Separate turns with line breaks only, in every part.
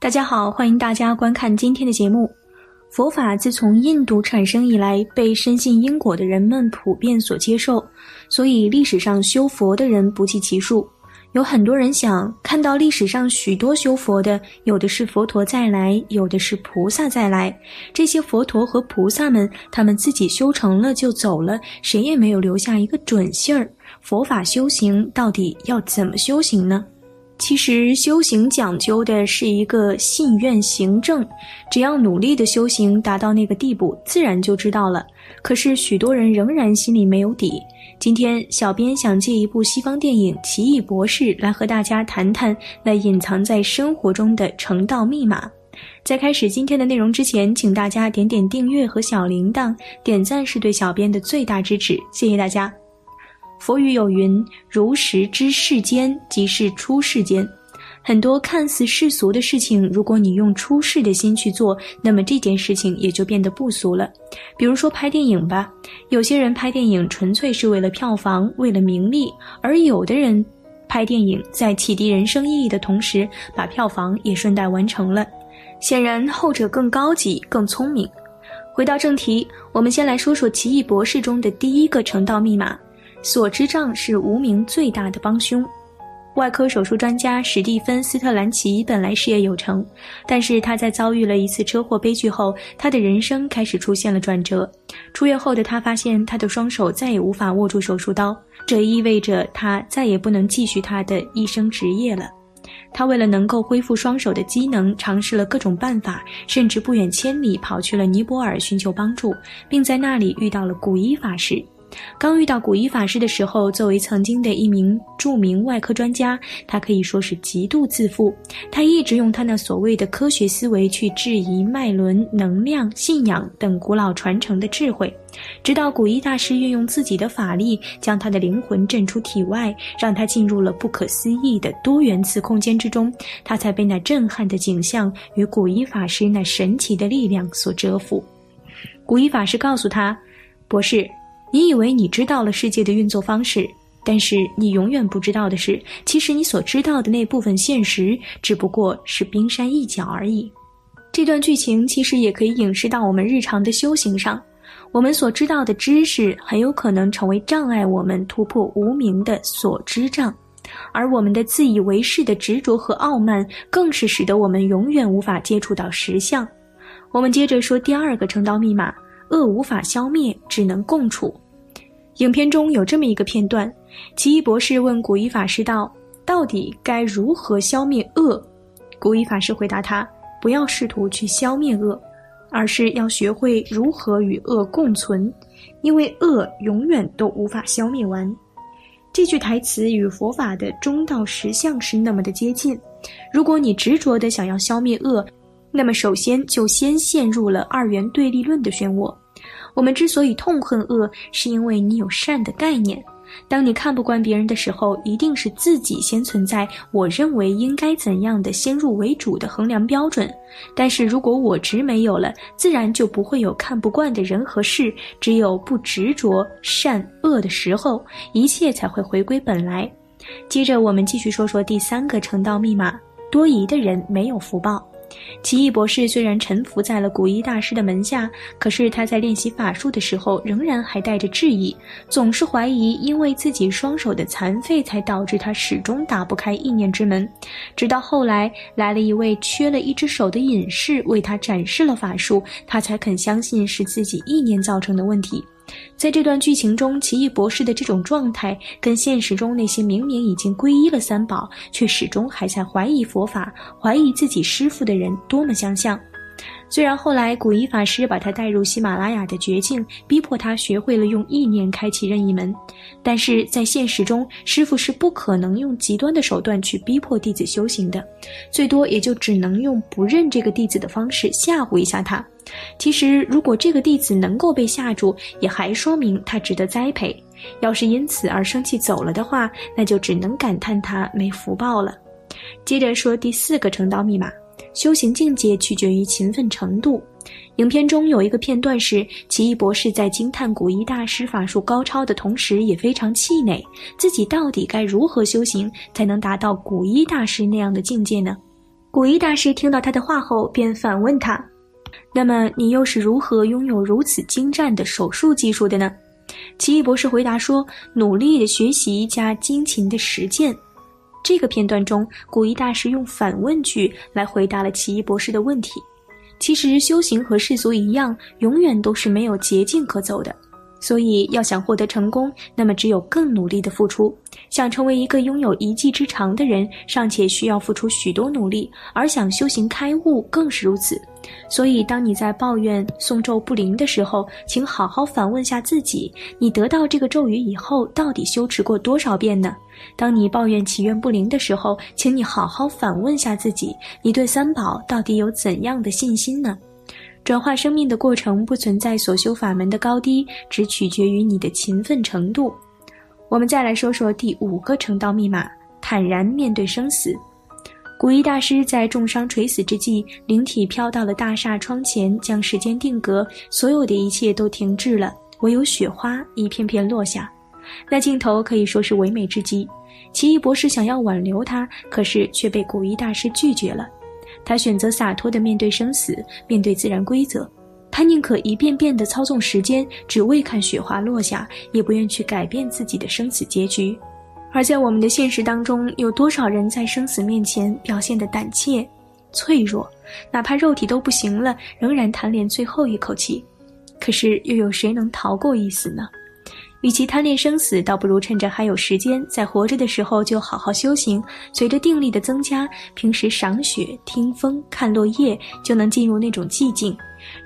大家好，欢迎大家观看今天的节目。佛法自从印度产生以来，被深信因果的人们普遍所接受，所以历史上修佛的人不计其数。有很多人想看到历史上许多修佛的，有的是佛陀再来，有的是菩萨再来。这些佛陀和菩萨们，他们自己修成了就走了，谁也没有留下一个准信儿。佛法修行到底要怎么修行呢？其实修行讲究的是一个信愿行正，只要努力的修行达到那个地步，自然就知道了。可是许多人仍然心里没有底。今天小编想借一部西方电影《奇异博士》来和大家谈谈那隐藏在生活中的成道密码。在开始今天的内容之前，请大家点点订阅和小铃铛，点赞是对小编的最大支持，谢谢大家。佛语有云：“如实知世间，即是出世间。”很多看似世俗的事情，如果你用出世的心去做，那么这件事情也就变得不俗了。比如说拍电影吧，有些人拍电影纯粹是为了票房、为了名利，而有的人拍电影在启迪人生意义的同时，把票房也顺带完成了。显然后者更高级、更聪明。回到正题，我们先来说说《奇异博士》中的第一个成道密码。所知障是无名最大的帮凶。外科手术专家史蒂芬·斯特兰奇本来事业有成，但是他在遭遇了一次车祸悲剧后，他的人生开始出现了转折。出院后的他发现，他的双手再也无法握住手术刀，这意味着他再也不能继续他的医生职业了。他为了能够恢复双手的机能，尝试了各种办法，甚至不远千里跑去了尼泊尔寻求帮助，并在那里遇到了古一法师。刚遇到古一法师的时候，作为曾经的一名著名外科专家，他可以说是极度自负。他一直用他那所谓的科学思维去质疑脉轮、能量、信仰等古老传承的智慧，直到古一大师运用自己的法力，将他的灵魂震出体外，让他进入了不可思议的多元次空间之中，他才被那震撼的景象与古一法师那神奇的力量所折服。古一法师告诉他：“博士。”你以为你知道了世界的运作方式，但是你永远不知道的是，其实你所知道的那部分现实只不过是冰山一角而已。这段剧情其实也可以影视到我们日常的修行上，我们所知道的知识很有可能成为障碍我们突破无名的所知障，而我们的自以为是的执着和傲慢，更是使得我们永远无法接触到实相。我们接着说第二个成道密码。恶无法消灭，只能共处。影片中有这么一个片段：奇异博士问古一法师道：“到底该如何消灭恶？”古一法师回答他：“不要试图去消灭恶，而是要学会如何与恶共存，因为恶永远都无法消灭完。”这句台词与佛法的中道实相是那么的接近。如果你执着的想要消灭恶，那么，首先就先陷入了二元对立论的漩涡。我们之所以痛恨恶，是因为你有善的概念。当你看不惯别人的时候，一定是自己先存在我认为应该怎样的先入为主的衡量标准。但是如果我执没有了，自然就不会有看不惯的人和事。只有不执着善恶的时候，一切才会回归本来。接着，我们继续说说第三个成道密码：多疑的人没有福报。奇异博士虽然臣服在了古一大师的门下，可是他在练习法术的时候，仍然还带着质疑，总是怀疑因为自己双手的残废，才导致他始终打不开意念之门。直到后来来了一位缺了一只手的隐士，为他展示了法术，他才肯相信是自己意念造成的问题。在这段剧情中，奇异博士的这种状态跟现实中那些明明已经皈依了三宝，却始终还在怀疑佛法、怀疑自己师父的人多么相像。虽然后来古一法师把他带入喜马拉雅的绝境，逼迫他学会了用意念开启任意门，但是在现实中，师傅是不可能用极端的手段去逼迫弟子修行的，最多也就只能用不认这个弟子的方式吓唬一下他。其实，如果这个弟子能够被吓住，也还说明他值得栽培；要是因此而生气走了的话，那就只能感叹他没福报了。接着说第四个成道密码。修行境界取决于勤奋程度。影片中有一个片段是奇异博士在惊叹古一大师法术高超的同时，也非常气馁，自己到底该如何修行才能达到古一大师那样的境界呢？古一大师听到他的话后，便反问他：“那么你又是如何拥有如此精湛的手术技术的呢？”奇异博士回答说：“努力的学习加精勤的实践。”这个片段中，古一大师用反问句来回答了奇异博士的问题。其实，修行和世俗一样，永远都是没有捷径可走的。所以，要想获得成功，那么只有更努力的付出。想成为一个拥有一技之长的人，尚且需要付出许多努力；而想修行开悟，更是如此。所以，当你在抱怨诵咒不灵的时候，请好好反问下自己：你得到这个咒语以后，到底修持过多少遍呢？当你抱怨祈愿不灵的时候，请你好好反问下自己：你对三宝到底有怎样的信心呢？转化生命的过程不存在所修法门的高低，只取决于你的勤奋程度。我们再来说说第五个成道密码：坦然面对生死。古一大师在重伤垂死之际，灵体飘到了大厦窗前，将时间定格，所有的一切都停滞了，唯有雪花一片片落下。那镜头可以说是唯美至极。奇异博士想要挽留他，可是却被古一大师拒绝了。他选择洒脱地面对生死，面对自然规则。他宁可一遍遍地操纵时间，只为看雪花落下，也不愿去改变自己的生死结局。而在我们的现实当中，有多少人在生死面前表现得胆怯、脆弱，哪怕肉体都不行了，仍然贪恋最后一口气？可是又有谁能逃过一死呢？与其贪恋生死，倒不如趁着还有时间，在活着的时候就好好修行。随着定力的增加，平时赏雪、听风、看落叶，就能进入那种寂静。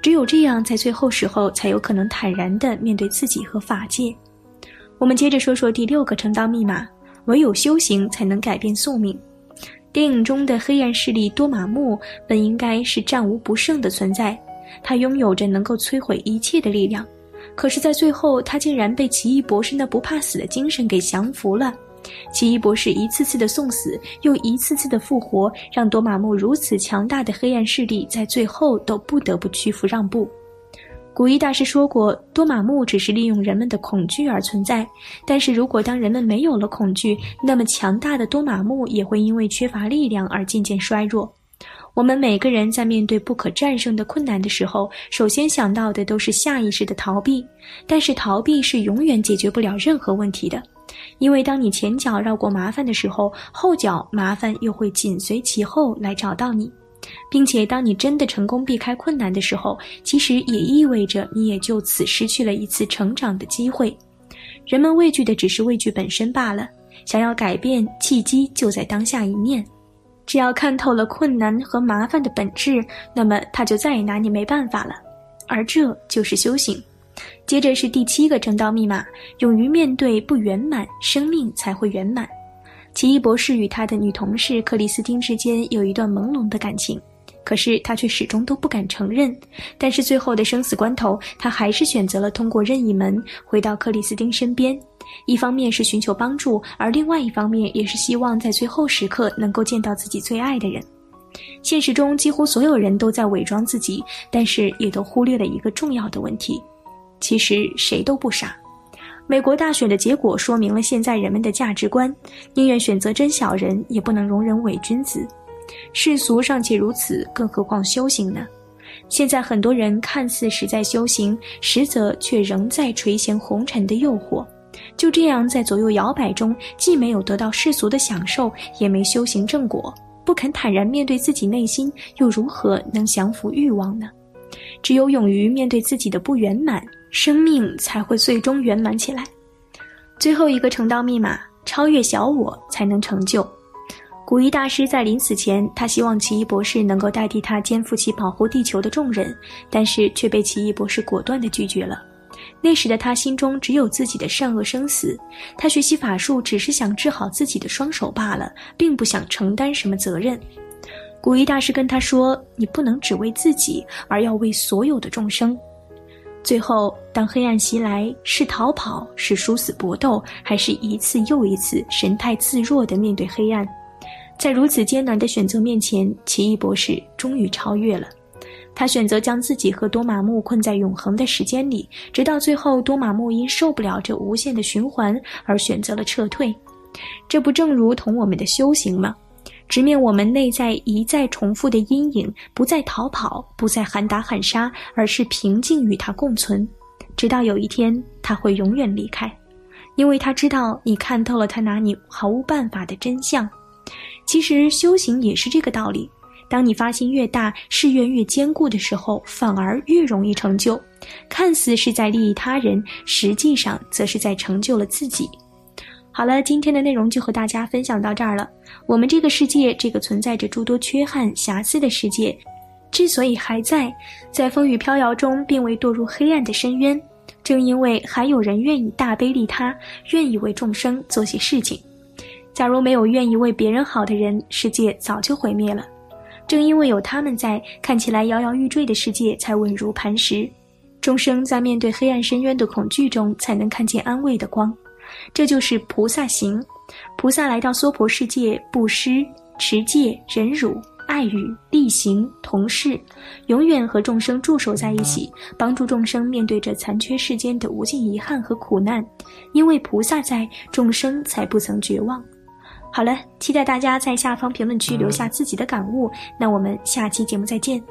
只有这样，在最后时候才有可能坦然地面对自己和法界。我们接着说说第六个成道密码：唯有修行才能改变宿命。电影中的黑暗势力多玛木本应该是战无不胜的存在，他拥有着能够摧毁一切的力量。可是，在最后，他竟然被奇异博士那不怕死的精神给降服了。奇异博士一次次的送死，又一次次的复活，让多玛木如此强大的黑暗势力在最后都不得不屈服让步。古一大师说过，多玛木只是利用人们的恐惧而存在。但是如果当人们没有了恐惧，那么强大的多玛木也会因为缺乏力量而渐渐衰弱。我们每个人在面对不可战胜的困难的时候，首先想到的都是下意识的逃避。但是逃避是永远解决不了任何问题的，因为当你前脚绕过麻烦的时候，后脚麻烦又会紧随其后来找到你，并且当你真的成功避开困难的时候，其实也意味着你也就此失去了一次成长的机会。人们畏惧的只是畏惧本身罢了，想要改变，契机就在当下一念。只要看透了困难和麻烦的本质，那么他就再也拿你没办法了。而这就是修行。接着是第七个正道密码：勇于面对不圆满，生命才会圆满。奇异博士与他的女同事克里斯汀之间有一段朦胧的感情，可是他却始终都不敢承认。但是最后的生死关头，他还是选择了通过任意门回到克里斯汀身边。一方面是寻求帮助，而另外一方面也是希望在最后时刻能够见到自己最爱的人。现实中几乎所有人都在伪装自己，但是也都忽略了一个重要的问题：其实谁都不傻。美国大选的结果说明了现在人们的价值观：宁愿选择真小人，也不能容忍伪君子。世俗尚且如此，更何况修行呢？现在很多人看似是在修行，实则却仍在垂涎红尘的诱惑。就这样在左右摇摆中，既没有得到世俗的享受，也没修行正果，不肯坦然面对自己内心，又如何能降服欲望呢？只有勇于面对自己的不圆满，生命才会最终圆满起来。最后一个成道密码：超越小我，才能成就。古一大师在临死前，他希望奇异博士能够代替他肩负起保护地球的重任，但是却被奇异博士果断地拒绝了。那时的他心中只有自己的善恶生死，他学习法术只是想治好自己的双手罢了，并不想承担什么责任。古一大师跟他说：“你不能只为自己，而要为所有的众生。”最后，当黑暗袭来，是逃跑，是殊死搏斗，还是一次又一次神态自若地面对黑暗？在如此艰难的选择面前，奇异博士终于超越了。他选择将自己和多玛木困在永恒的时间里，直到最后，多玛木因受不了这无限的循环而选择了撤退。这不正如同我们的修行吗？直面我们内在一再重复的阴影，不再逃跑，不再喊打喊杀，而是平静与它共存，直到有一天他会永远离开，因为他知道你看透了他拿你毫无办法的真相。其实修行也是这个道理。当你发心越大，誓愿越坚固的时候，反而越容易成就。看似是在利益他人，实际上则是在成就了自己。好了，今天的内容就和大家分享到这儿了。我们这个世界，这个存在着诸多缺憾瑕疵的世界，之所以还在，在风雨飘摇中并未堕入黑暗的深渊，正因为还有人愿意大悲利他，愿意为众生做些事情。假如没有愿意为别人好的人，世界早就毁灭了。正因为有他们在，看起来摇摇欲坠的世界才稳如磐石。众生在面对黑暗深渊的恐惧中，才能看见安慰的光。这就是菩萨行。菩萨来到娑婆世界，布施、持戒、忍辱、爱语、力行、同事，永远和众生驻守在一起，帮助众生面对着残缺世间的无尽遗憾和苦难。因为菩萨在，众生才不曾绝望。好了，期待大家在下方评论区留下自己的感悟。那我们下期节目再见。